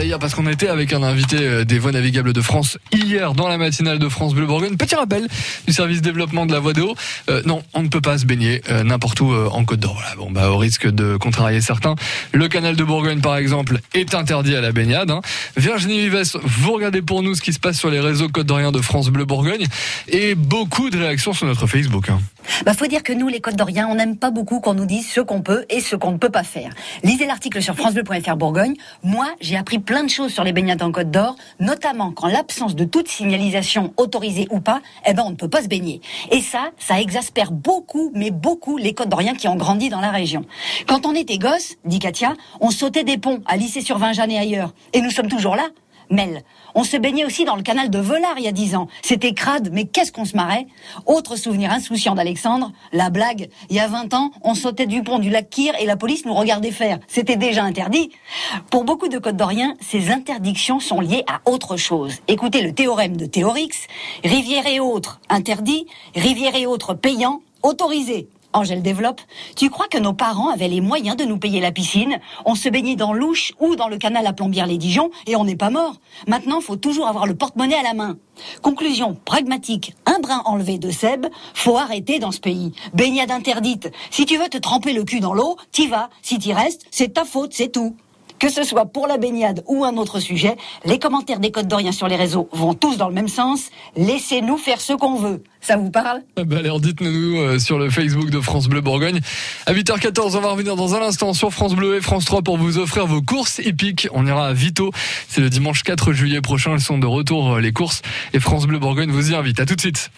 hier parce qu'on était avec un invité euh, des voies navigables de France hier dans la matinale de France Bleu Bourgogne. Petit rappel du service développement de la voie d'eau. Euh, non, on ne peut pas se baigner euh, n'importe où euh, en Côte d'Or. Voilà, bon, bah, au risque de contrarier certains. Le canal de Bourgogne, par exemple, est interdit à la baignade. hein. Virginie Vives, vous regardez pour nous ce qui se passe sur les réseaux Côte d'Orient de France Bleu Bourgogne et beaucoup de réactions sur notre Facebook. hein. Bah, faut dire que nous, les Côtes d'Orient, on n'aime pas beaucoup qu'on nous dise ce qu'on peut et ce qu'on ne peut pas faire. Lisez l'article sur francebleu.fr Bourgogne. Moi, j'ai appris plein de choses sur les baignades en Côte d'Or, notamment qu'en l'absence de toute signalisation autorisée ou pas, eh ben, on ne peut pas se baigner. Et ça, ça exaspère beaucoup, mais beaucoup les Côtes d'Orient qui ont grandi dans la région. Quand on était gosse, dit Katia, on sautait des ponts à Lycée-sur-Vingeanne et ailleurs. Et nous sommes toujours là. Mel. On se baignait aussi dans le canal de Volard il y a dix ans. C'était crade, mais qu'est-ce qu'on se marrait? Autre souvenir insouciant d'Alexandre, la blague. Il y a 20 ans, on sautait du pont du lac Kyr et la police nous regardait faire. C'était déjà interdit. Pour beaucoup de Côtes d'Orient, ces interdictions sont liées à autre chose. Écoutez le théorème de Théorix. Rivière et autres, interdit. Rivière et autres, payant, autorisé. Angèle développe. Tu crois que nos parents avaient les moyens de nous payer la piscine? On se baignait dans l'Ouche ou dans le canal à Plombières-les-Dijon et on n'est pas mort. Maintenant, faut toujours avoir le porte-monnaie à la main. Conclusion pragmatique, un brin enlevé de Seb, faut arrêter dans ce pays. Baignade interdite. Si tu veux te tremper le cul dans l'eau, t'y vas. Si t'y restes, c'est ta faute, c'est tout. Que ce soit pour la baignade ou un autre sujet, les commentaires des Côtes d'Orient sur les réseaux vont tous dans le même sens. Laissez-nous faire ce qu'on veut. Ça vous parle? Ah bah alors dites-nous euh, sur le Facebook de France Bleu Bourgogne. À 8h14, on va revenir dans un instant sur France Bleu et France 3 pour vous offrir vos courses épiques. On ira à Vito. C'est le dimanche 4 juillet prochain. Elles sont de retour euh, les courses et France Bleu Bourgogne vous y invite. À tout de suite.